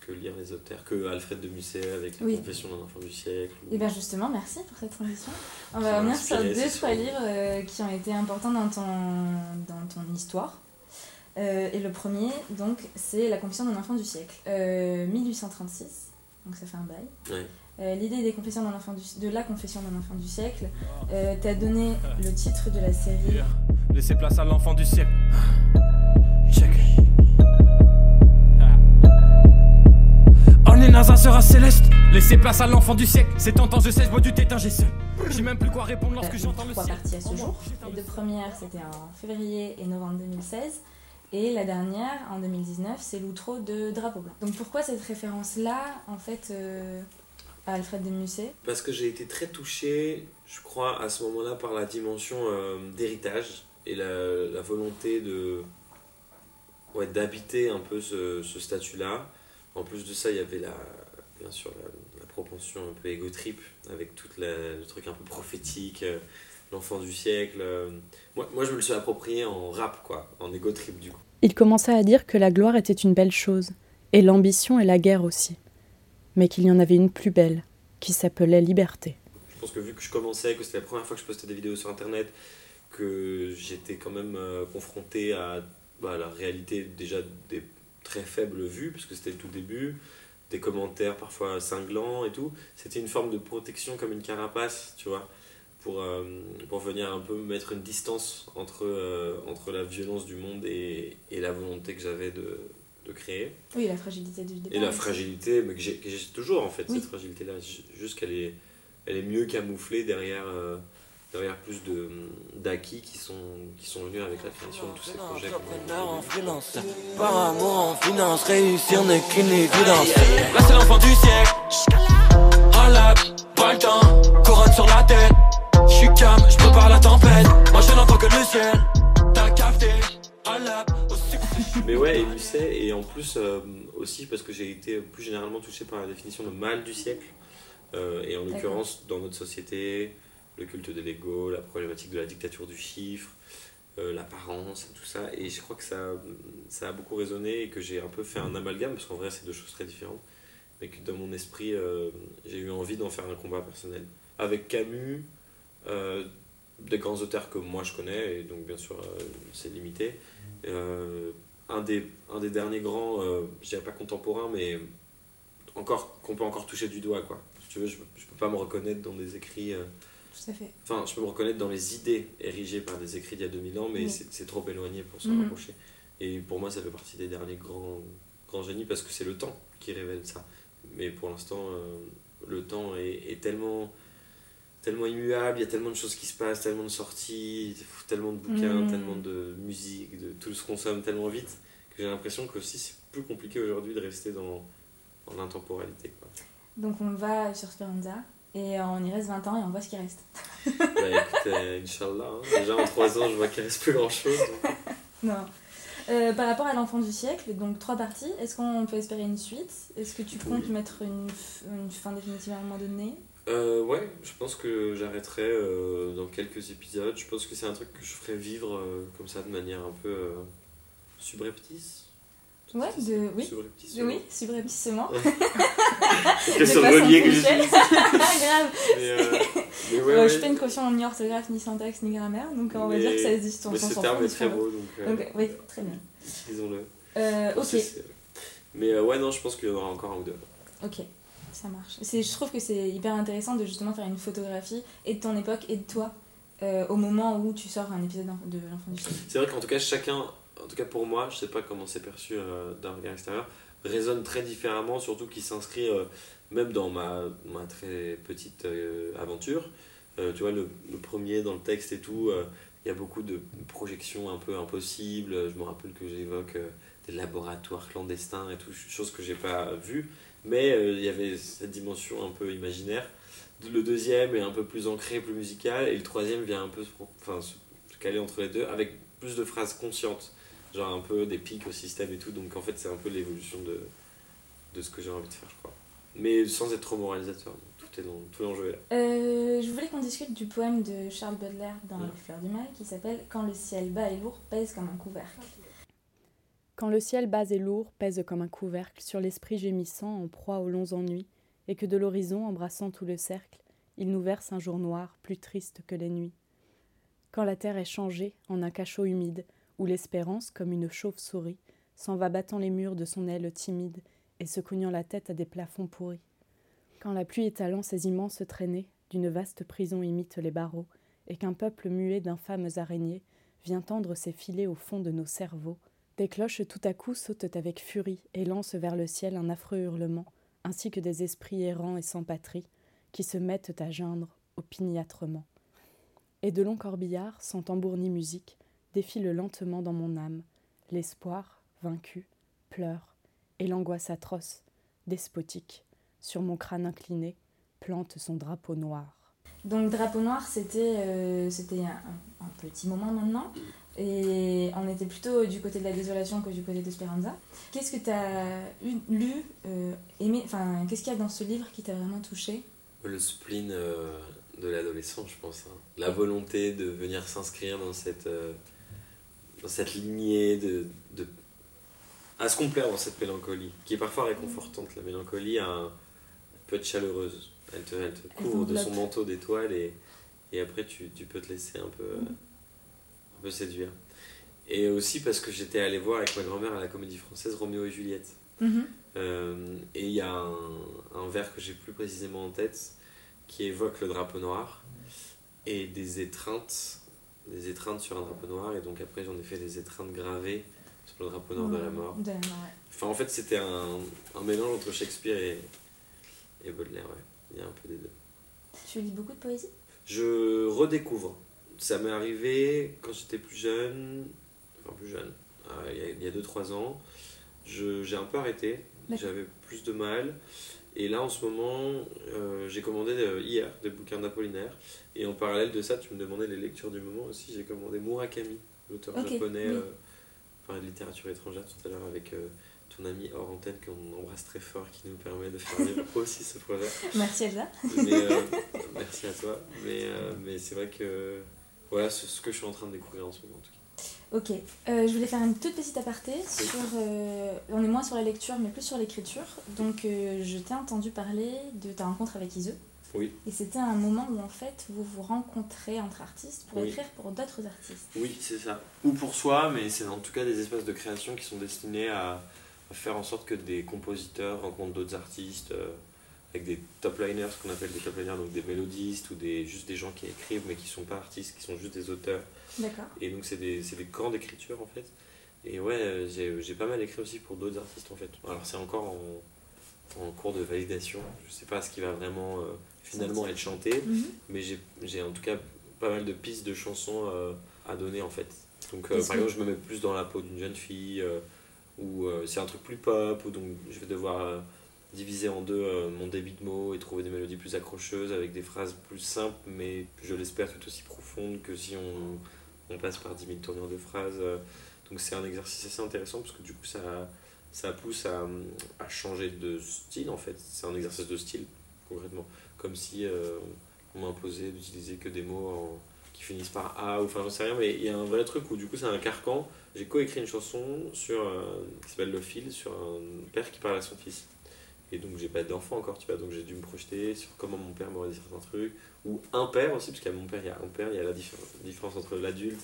que lire les auteurs, que Alfred de Musset avec La Confession d'un enfant du siècle. Et bien justement, merci pour cette transition. On va revenir sur deux, trois livres euh, qui ont été importants dans ton, dans ton histoire. Euh, et le premier, donc, c'est La Confession d'un enfant du siècle. 1836, donc ça fait un bail. Ouais. Euh, l'idée des confessions d'un enfant de la confession d'un enfant du siècle euh, t'as donné le titre de la série. Laissez place à l'enfant du siècle. Check. NASA sera céleste. Laissez place à l'enfant du siècle. C'est tentant, je sais, je bois du tétin, j'ai seul. J'ai même plus quoi répondre lorsque j'entends le ciel. Trois parties à ce jour. Les deux premières, c'était en février et novembre 2016. Et la dernière, en 2019, c'est l'outro de Drapeau Blanc. Donc pourquoi cette référence-là, en fait, euh, Alfred de Musset Parce que j'ai été très touché, je crois, à ce moment-là par la dimension euh, d'héritage et la, volonté de ouais, d'habiter un peu ce, statut-là. En plus de ça, il y avait la, bien sûr la, propension un peu égotrip avec tout le truc un peu prophétique, euh, l'enfant du siècle. Euh. Moi, moi, je me le suis approprié en rap, quoi, en égotrip du coup. Il commença à dire que la gloire était une belle chose, et l'ambition et la guerre aussi mais qu'il y en avait une plus belle, qui s'appelait Liberté. Je pense que vu que je commençais, que c'était la première fois que je postais des vidéos sur Internet, que j'étais quand même euh, confronté à bah, la réalité déjà des très faibles vues, parce que c'était le tout début, des commentaires parfois cinglants et tout, c'était une forme de protection comme une carapace, tu vois, pour, euh, pour venir un peu mettre une distance entre, euh, entre la violence du monde et, et la volonté que j'avais de, de créer. Oui, la fragilité du départ. Et la fragilité, mais que j'ai toujours en fait, cette fragilité-là. Juste qu'elle est, elle est mieux camouflée derrière, euh, derrière plus d'acquis qui sont, qui sont venus avec la création de tous ces projets. En finance, par amour en finance, réussir n'est qu'une évidence. Là c'est l'enfant du siècle. Un lap, pas le temps, couronne sur la tête. Je suis calme, je peux pas la tempête. Moi je n'entends que le ciel. T'as capté. Mais ouais, et Musset, et en plus euh, aussi parce que j'ai été plus généralement touché par la définition de mal du siècle, euh, et en l'occurrence dans notre société, le culte de l'ego, la problématique de la dictature du chiffre, euh, l'apparence, tout ça, et je crois que ça, ça a beaucoup résonné et que j'ai un peu fait un amalgame, parce qu'en vrai c'est deux choses très différentes, mais que dans mon esprit, j'ai eu envie d'en faire un combat personnel. Avec Camus, des grands auteurs que moi je connais, et donc bien sûr c'est limité. Euh, un, des, un des derniers grands, euh, je dirais pas contemporains, mais encore qu'on peut encore toucher du doigt. Quoi. Si tu veux, je, je peux pas me reconnaître dans des écrits. euh, Tout à fait. Enfin, je peux me reconnaître dans les idées érigées par des écrits d'il y a 2000 ans, mais Oui. c'est trop éloigné pour s'en Mhm. rapprocher. Et pour moi, ça fait partie des derniers grands, grands génies parce que c'est le temps qui révèle ça. Mais pour l'instant, euh, le temps est, est tellement, tellement immuable, il y a tellement de choses qui se passent, tellement de sorties, tellement de bouquins, Mhm. tellement de musique, de tout se consomme tellement vite que j'ai l'impression que aussi c'est plus compliqué aujourd'hui de rester dans, dans l'intemporalité. quoi. Donc on va sur Speranza et euh, on y reste 20 ans et on voit ce qui reste. bah écoute, euh, Inch'Allah, hein. déjà en 3 ans, je vois qu'il reste plus grand chose. Non. Euh, par rapport à l'enfant du siècle, donc trois parties, est-ce qu'on peut espérer une suite? Est-ce que tu comptes Oui. mettre une fin définitive à un moment donné? Euh, ouais, je pense que j'arrêterai euh, dans quelques épisodes. Je pense que c'est un truc que je ferai vivre euh, comme ça de manière un peu euh, subreptice. Ouais, de... oui. Subreptice. Oui, subrepticement. C'est que De sur le façon relier que j'utilise. Grave. Mais, euh, mais ouais, ouais. Je fais une caution ni orthographe, ni syntaxe, ni grammaire, donc on va Mais- dire que ça se dit on Mais ce terme est très beau, donc euh, oui, très bien. utilisons-le. Euh, ok, Mais ouais, non, je pense qu'il y en aura encore un ou deux. ok, ça marche. Je trouve que c'est hyper intéressant de justement faire une photographie et de ton époque et de toi euh, au moment où tu sors un épisode de l'enfant du siècle. C'est vrai qu'en tout cas, chacun, en tout cas pour moi, je sais pas comment c'est perçu euh, d'un regard extérieur, résonne très différemment, surtout qu'il s'inscrit euh, même dans ma, très petite aventure. Tu vois, le, le premier dans le texte et tout, il y a beaucoup de projections un peu impossibles. Je me rappelle que j'évoque des laboratoires clandestins et tout, chose que j'ai pas vue. Mais euh, il y avait cette dimension un peu imaginaire. Le deuxième est un peu plus ancré, plus musical, et le troisième vient un peu se, enfin, se caler entre les deux avec plus de phrases conscientes, genre un peu des pics au système et tout. Donc en fait, c'est un peu l'évolution de, de ce que j'ai envie de faire, je crois. Mais sans être trop moralisateur, donc tout est dans tout l'enjeu est là. Euh, je voulais qu'on discute du poème de Charles Baudelaire dans. Les Fleurs du Mal qui s'appelle Quand le ciel bas et lourd pèse comme un couvercle. Quand le ciel bas et lourd pèse comme un couvercle sur l'esprit gémissant en proie aux longs ennuis, et que de l'horizon embrassant tout le cercle, il nous verse un jour noir plus triste que les nuits. Quand la terre est changée en un cachot humide, où l'espérance, comme une chauve-souris, s'en va battant les murs de son aile timide et se cognant la tête à des plafonds pourris. Quand la pluie étalant ses immenses traînées, d'une vaste prison imite les barreaux, et qu'un peuple muet d'infâmes araignées vient tendre ses filets au fond de nos cerveaux, des cloches tout à coup sautent avec furie et lancent vers le ciel un affreux hurlement, ainsi que des esprits errants et sans patrie, qui se mettent à geindre opiniâtrement. Et de longs corbillards, sans tambour ni musique, défilent lentement dans mon âme, l'espoir, vaincu, pleure, et l'angoisse atroce, despotique, sur mon crâne incliné, plante son drapeau noir. Donc Drapeau Noir, c'était euh, un petit moment maintenant. Et on était plutôt du côté de la désolation que du côté d'Esperanza. Qu'est-ce que tu as lu, euh, aimé, enfin, qu'est-ce qu'il y a dans ce livre qui t'a vraiment touché? Le spleen euh, de l'adolescent, je pense. hein. La volonté de venir s'inscrire dans cette, euh, dans cette lignée, de, de, à se complaire dans cette mélancolie, qui est parfois réconfortante. La mélancolie peut être chaleureuse. Elle te, elle te couvre de son manteau d'étoiles et, et après tu, tu peux te laisser un peu, un peu séduire. Et aussi parce que j'étais allé voir avec ma grand-mère à la comédie française Roméo et Juliette. Euh, et il y a un, un vers que j'ai plus précisément en tête qui évoque le drapeau noir et des étreintes, des étreintes sur un drapeau noir. Et donc après, j'en ai fait des étreintes gravées sur le drapeau noir de la mort. De ouais. Enfin, en fait, c'était un, un mélange entre Shakespeare et, et Baudelaire. Ouais. Il y a un peu des deux. Tu lis beaucoup de poésie? Je redécouvre. Ça m'est arrivé quand j'étais plus jeune, enfin plus jeune, euh, il y a- il y a 2-3 ans. J'ai un peu arrêté, j'avais plus de mal. Et là en ce moment, euh, j'ai commandé euh, hier des bouquins d'Apollinaire. Et en parallèle de ça, tu me demandais les lectures du moment aussi. J'ai commandé Murakami, l'auteur japonais, oui. euh, de littérature étrangère tout à l'heure avec ton ami hors antenne qu'on embrasse très fort, qui nous permet de faire vivre aussi ce projet. Merci Elsa. Mais, merci à toi. Mais, mais c'est vrai que voilà ce, ce que je suis en train de découvrir en ce moment. En tout cas. Ok, euh, je voulais faire une toute petite aparté sur. euh, on est moins sur la lecture, mais plus sur l'écriture. Donc, euh, je t'ai entendu parler de ta rencontre avec Ise. Oui. Et c'était un moment où en fait vous vous rencontrez entre artistes pour Oui. écrire pour d'autres artistes. Oui, c'est ça. Ou pour soi, mais c'est en tout cas des espaces de création qui sont destinés à, à faire en sorte que des compositeurs rencontrent d'autres artistes, avec des top liners, ce qu'on appelle des top liners, donc des mélodistes ou des, juste des gens qui écrivent mais qui sont pas artistes, qui sont juste des auteurs. D'accord. Et donc c'est des, des camps d'écriture en fait. Et ouais, euh, j'ai, pas mal écrit aussi pour d'autres artistes en fait. Alors c'est encore en, en cours de validation. Je sais pas ce qui va vraiment euh, finalement être chanté, Mhm. mais j'ai, en tout cas pas mal de pistes de chansons euh, à donner en fait. Donc euh, par exemple je me mets plus dans la peau d'une jeune fille, ou c'est un truc plus pop, ou donc je vais devoir diviser en deux euh, mon débit de mots et trouver des mélodies plus accrocheuses avec des phrases plus simples, mais je l'espère tout aussi profondes que si on, passe par 10 000 tournures de phrases. euh. Donc c'est un exercice assez intéressant parce que du coup ça, ça pousse à, à changer de style en fait. C'est un exercice de style concrètement. Comme si euh, on m'imposait d'utiliser que des mots qui finissent par A ou enfin j'en sais rien, mais il y a un vrai truc où du coup c'est un carcan. J'ai coécrit une chanson sur, qui s'appelle Le Fil sur un père qui parle à son fils. Et donc j'ai pas d'enfant encore, tu vois, donc j'ai dû me projeter sur comment mon père m'aurait dit certains trucs. Ou un père aussi, parce qu'à mon père, il y a un père, il y a la différence, entre l'adulte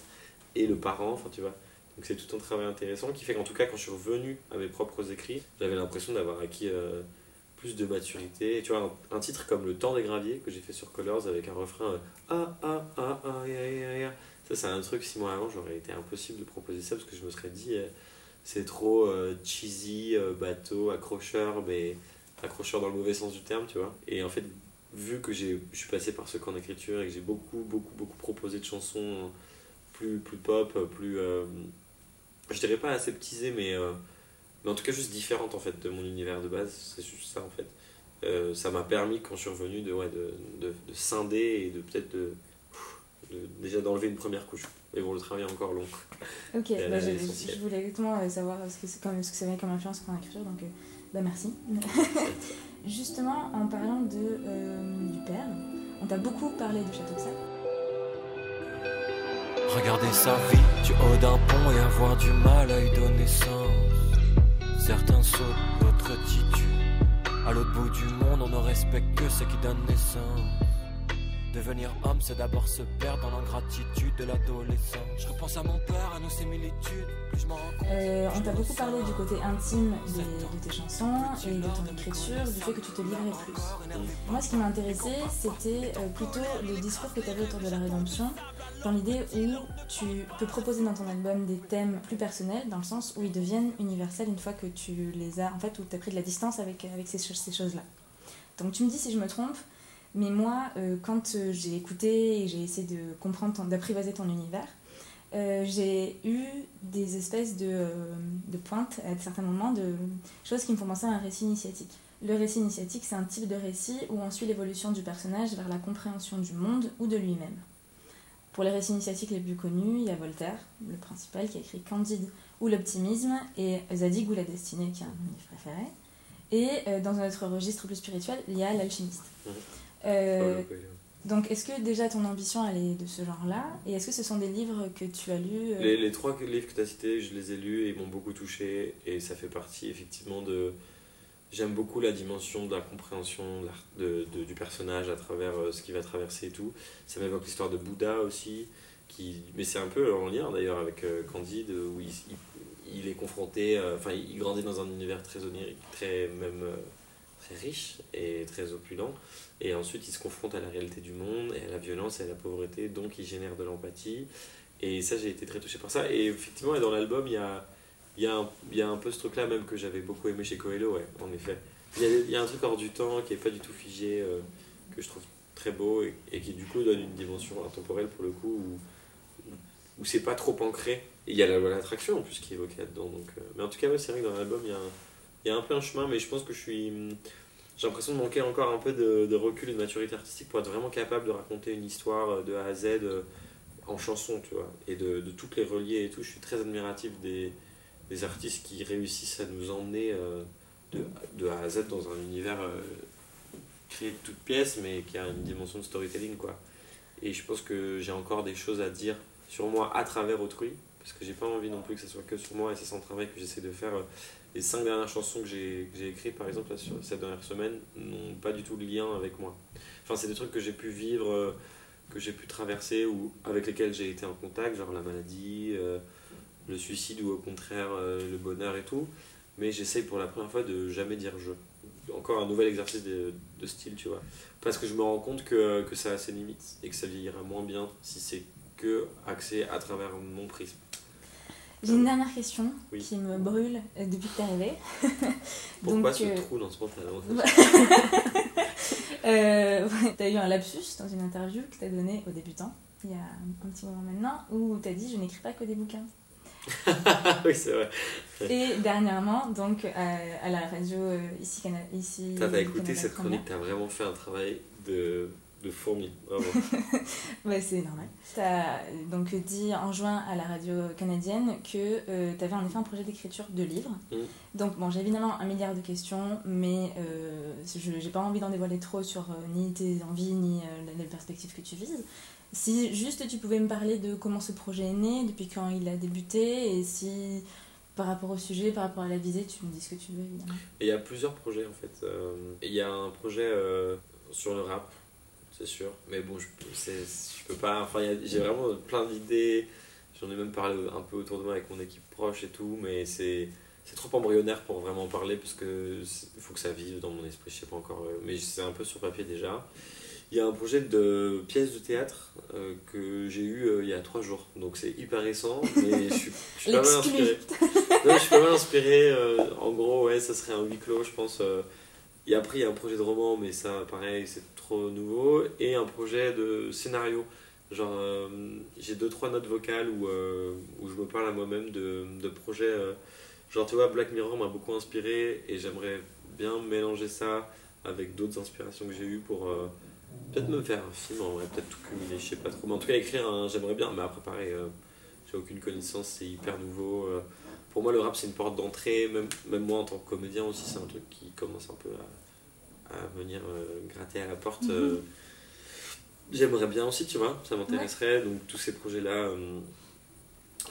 et le parent, enfin tu vois. Donc c'est tout un travail intéressant qui fait qu'en tout cas quand je suis revenu à mes propres écrits, j'avais l'impression d'avoir acquis euh, plus de maturité. Tu vois, un, titre comme Le temps des graviers que j'ai fait sur Colors avec un refrain euh, Ah ah ah ah ya ya ya. Ça c'est un truc, six mois avant, j'aurais été impossible de proposer ça parce que je me serais dit euh, c'est trop euh, cheesy, bateau, accrocheur, mais accrocheur dans le mauvais sens du terme, tu vois. Et en fait, vu que je suis passé par ce camp d'écriture et que j'ai beaucoup, beaucoup, beaucoup proposé de chansons plus, plus pop, plus. euh, je dirais pas aseptisées, mais, euh, mais en tout cas juste différentes en fait de mon univers de base. C'est juste ça en fait. Euh, ça m'a permis, quand je suis revenu, de, ouais, de, de, de scinder et de peut-être de, de- déjà d'enlever une première couche. Mais bon, le travail est encore long. Ok, Euh, bah, je, voulais exactement euh, savoir ce que c'est comme, ce que ça avait comme influence en écriture, donc euh, bah merci. Justement, en parlant de, euh, du père, on t'a beaucoup parlé de Château de. Regarder sa vie du haut d'un pont et avoir du mal à y donner sens. Certains sautent, d'autres tituent. À l'autre bout du monde, on ne respecte que ce qui donne naissance. Devenir homme, c'est d'abord se perdre dans l'ingratitude de l'adolescence. Je repense à mon père, à nos similitudes. Plus je m'en rends compte. Euh, on t'a beaucoup parlé du côté intime des- de tes chansons et de ton écriture, du fait que tu te livrais plus. Moi, ce qui m'a intéressé, c'était euh, plutôt le discours que tu avais autour de la rédemption, dans l'idée où tu peux proposer dans ton album des thèmes plus personnels, dans le sens où ils deviennent universels une fois que tu les as, en fait, où tu as pris de la distance avec, avec ces choses-là. Donc tu me dis si je me trompe, mais moi, euh, quand euh, j'ai écouté et j'ai essayé de comprendre, d'apprivoiser ton univers, euh, j'ai eu des espèces de, de pointes à certains moments, de choses qui me font penser à un récit initiatique. Le récit initiatique, c'est un type de récit où on suit l'évolution du personnage vers la compréhension du monde ou de lui-même. Pour les récits initiatiques les plus connus, il y a Voltaire, le principal, qui a écrit Candide ou l'optimisme, et Zadig ou la destinée, qui est un de mes préférés. Et dans un autre registre plus spirituel, il y a l'alchimiste. Euh, donc, est-ce que déjà ton ambition elle est de ce genre-là Et est-ce que ce sont des livres que tu as lus euh, Les, les trois livres que tu as cités, je les ai lus et ils m'ont beaucoup touché. Et ça fait partie effectivement de. J'aime beaucoup la dimension de la compréhension de du personnage à travers euh, ce qu'il va traverser et tout. Ça m'évoque l'histoire de Bouddha aussi. Qui, mais c'est un peu en lien d'ailleurs avec Candide, où il, il- il est confronté. euh, Enfin, il grandit dans un univers très onirique, très même. euh, très riche et très opulent. Et ensuite, il se confronte à la réalité du monde et à la violence et à la pauvreté, donc il génère de l'empathie. Et ça, j'ai été très touché par ça. Et effectivement, dans l'album, il y a, y, a y a un peu ce truc-là même que j'avais beaucoup aimé chez Coelho, ouais, en effet. Il y, a, un truc hors du temps qui est pas du tout figé, euh, que je trouve très beau et, qui du coup donne une dimension intemporelle pour le coup, où, où c'est pas trop ancré. Il y a la loi de l'attraction en plus qui est évoquée là-dedans. Donc, euh, mais en tout cas, ouais, c'est vrai que dans l'album, il y, a un, il y a un peu un chemin, mais je pense que je suis. J'ai l'impression de manquer encore un peu de, recul et de maturité artistique pour être vraiment capable de raconter une histoire euh, de A à Z euh, en chanson, tu vois, et de, de toutes les relier et tout. Je suis très admiratif des, des artistes qui réussissent à nous emmener euh, de, de A à Z dans un univers créé de toutes pièces, mais qui a une dimension de storytelling, quoi. Et je pense que j'ai encore des choses à dire sur moi à travers autrui, parce que j'ai pas envie non plus que ce soit que sur moi et c'est sans travail que j'essaie de faire. Les cinq dernières chansons que j'ai écrites, par exemple, cette dernière semaine, n'ont pas du tout de lien avec moi. Enfin, c'est des trucs que j'ai pu vivre, euh, que j'ai pu traverser ou avec lesquels j'ai été en contact, genre la maladie, euh, le suicide ou au contraire euh, le bonheur et tout. Mais j'essaye pour la première fois de jamais dire je. Encore un nouvel exercice de, de style, tu vois. Parce que je me rends compte que, que ça a ses limites et que ça vieillira moins bien si c'est que axé à travers mon prisme. J'ai une dernière question Oui. qui me brûle euh, depuis que t'es arrivé. Pourquoi Donc, ce euh, trou dans ce pantalon Euh, ouais, t'as eu un lapsus dans une interview que t'as donnée aux débutants, il y a un, petit moment maintenant, où t'as dit je n'écris pas que des bouquins. Oui, c'est vrai. Et dernièrement, donc à, à la radio euh, ici, Cana ici T'as écouté cette chronique, t'as vraiment fait un travail de, de fourmi. Bravo. Ouais, c'est normal. T'as donc dit en juin à la radio canadienne que euh, t'avais en effet un projet d'écriture de livre. Mm. Donc bon, j'ai évidemment un milliard de questions, mais euh, je j'ai pas envie d'en dévoiler trop sur euh, ni tes envies ni euh, les perspectives que tu vises. Si juste tu pouvais me parler de comment ce projet est né, depuis quand il a débuté, et si par rapport au sujet, par rapport à la visée, tu me dis ce que tu veux évidemment. Il y a plusieurs projets en fait. Il y a un projet sur le rap, c'est sûr. Mais bon, je, je peux pas. Enfin, j'ai vraiment plein d'idées. J'en ai même parlé un peu autour de moi avec mon équipe proche et tout. Mais c'est, trop embryonnaire pour vraiment en parler parce que faut que ça vive dans mon esprit. Je sais pas encore. euh, Mais c'est un peu sur papier déjà. Il y a un projet de pièce de théâtre euh, que j'ai eu euh, il y a trois jours. Donc c'est hyper récent. Mais je suis, je suis pas mal inspiré. Non, je suis pas mal inspiré. euh, en gros, ouais, ça serait un huis clos, je pense. Et après, il y a un projet de roman, mais ça, pareil, c'est trop nouveau. Et un projet de scénario. Genre, euh, j'ai deux, trois notes vocales où, euh, où je me parle à moi-même de, de projets. euh, genre, tu vois, Black Mirror m'a beaucoup inspiré et j'aimerais bien mélanger ça avec d'autres inspirations que j'ai eues pour peut-être me faire un film, en vrai, peut-être tout cumuler, je sais pas trop. Mais en tout cas, écrire, un- j'aimerais bien. Mais après, pareil, j'ai aucune connaissance, c'est hyper nouveau. Pour moi, le rap, c'est une porte d'entrée. Même, même moi, en tant que comédien aussi, c'est un truc qui commence un peu à, à venir euh, gratter à la porte. Mhm. euh. J'aimerais bien aussi, tu vois, ça m'intéresserait. Donc, tous ces projets-là euh,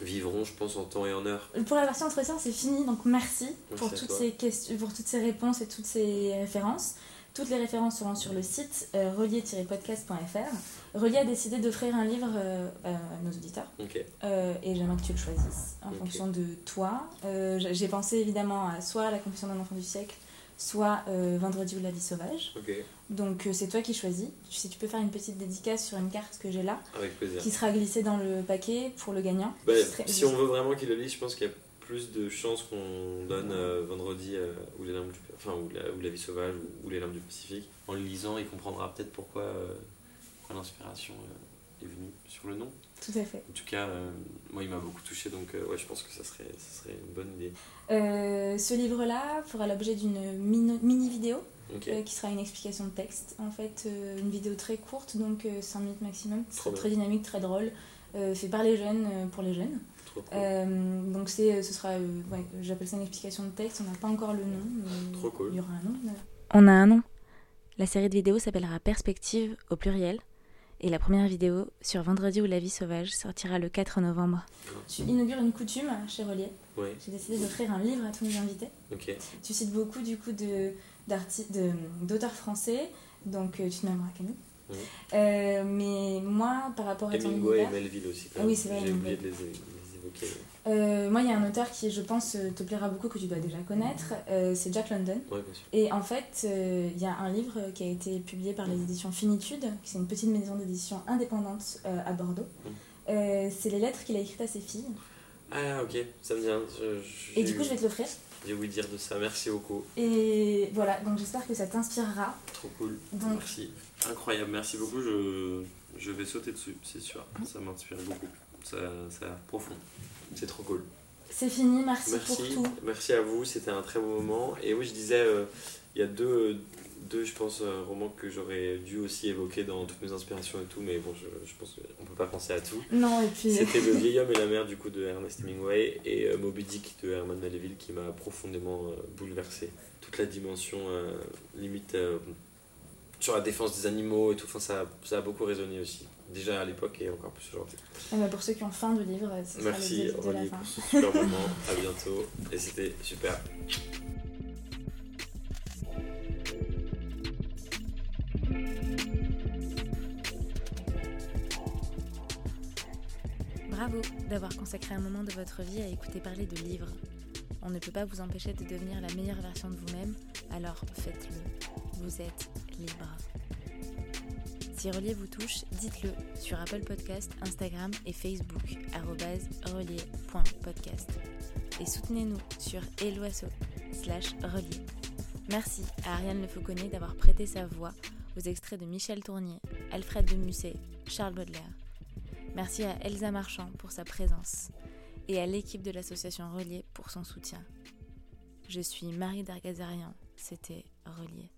vivront, je pense, en temps et en heure. Pour la version entretien, c'est fini, donc merci, pour, à toutes ces questions, pour toutes ces réponses et toutes ces références. Toutes les références seront sur le site euh, relier-podcast.fr. Relier a décidé d'offrir un livre euh, à nos auditeurs euh, et j'aimerais que tu le choisisses en fonction de toi. Euh, j'ai- pensé évidemment à soit La confession d'un enfant du siècle, soit Vendredi ou la vie sauvage. Donc c'est toi qui choisis. Si tu peux faire une petite dédicace sur une carte que j'ai là, avec qui sera glissée dans le paquet pour le gagnant. Bah, serais- si on veut vraiment qu'il le lise, je pense qu'il y a plus de chances qu'on donne euh, vendredi euh, ou, les larmes du, enfin, ou, la, ou la vie sauvage ou, ou les larmes du Pacifique. En le lisant, il comprendra peut-être pourquoi, euh, pourquoi l'inspiration euh, est venue sur le nom. Tout à fait. En tout cas, euh, moi, il m'a beaucoup touché, donc euh, ouais, je pense que ça serait, ça serait une bonne idée. Euh, ce livre-là fera l'objet d'une mini- mini-vidéo euh, qui sera une explication de texte. En fait, euh, une vidéo très courte, donc 5 minutes maximum, très dynamique, très drôle, euh, fait par les jeunes euh, pour les jeunes. Trop cool. Euh, donc c'est, ce sera, euh, ouais, j'appelle ça une explication de texte. On n'a pas encore le nom, mais Trop cool. il y aura un nom. On a un nom. La série de vidéos s'appellera Perspective au pluriel. Et la première vidéo sur Vendredi ou la vie sauvage sortira le 4 novembre. Tu inaugures une coutume chez Relier. Ouais, J'ai décidé d'offrir un livre à tous mes invités. Tu cites beaucoup du coup de, d'arti- de- d'auteurs français, donc euh, tu te nommeras Camille. Euh, mais moi, par rapport à ton Hemingway et univers, Melville aussi. quand Ah oui, c'est vrai, J'ai oublié de les, euh, moi il y a un auteur qui, je pense, euh, te plaira beaucoup, que tu dois déjà connaître, euh, c'est Jack London. Ouais, bien sûr. Et en fait, euh, il y a un livre qui a été publié par les éditions Finitude, qui c'est une petite maison d'édition indépendante à Bordeaux. Mm. C'est les lettres qu'il a écrites à ses filles. Ah, ok, ça me vient. Je- je- Et du coup, je vais te l'offrir. J'ai ouï dire de ça, merci beaucoup. Et voilà, donc j'espère que ça t'inspirera. Trop cool. Donc- Merci. Incroyable, merci beaucoup. Je, je vais sauter dessus, c'est sûr. Ça m'inspire beaucoup. Ça, ça a l'air profond. C'est trop cool. C'est fini, merci, Merci. pour tout. Merci à vous, c'était un très beau moment. Et oui, je disais, euh, il y a deux, deux, je pense, euh, romans que j'aurais dû aussi évoquer dans toutes mes inspirations et tout, mais bon, je, je pense qu'on peut pas penser à tout. Non, et puis. C'était Le vieil homme et la mer du coup de Ernest Hemingway et euh, Moby Dick de Herman Melville qui m'a profondément euh, bouleversé. Toute la dimension euh, limite euh, sur la défense des animaux et tout. Enfin, ça, ça a beaucoup résonné aussi. Déjà à l'époque et encore plus aujourd'hui. Ah bah, pour ceux qui ont faim de livre, c'est Merci Aurélie pour ce super moment. à bientôt. Et c'était super. Bravo d'avoir consacré un moment de votre vie à écouter parler de livres. On ne peut pas vous empêcher de devenir la meilleure version de vous-même, alors faites-le. Vous êtes libre. Si Relier vous touche, dites-le sur Apple Podcast, Instagram et Facebook, relier.podcast. Et soutenez-nous sur Eloasso slash relier. Merci à Ariane Le Fauconnier d'avoir prêté sa voix aux extraits de Michel Tournier, Alfred de Musset, Charles Baudelaire. Merci à Elsa Marchand pour sa présence et à l'équipe de l'association Relier pour son soutien. Je suis Marie Dargazarian, c'était Relier.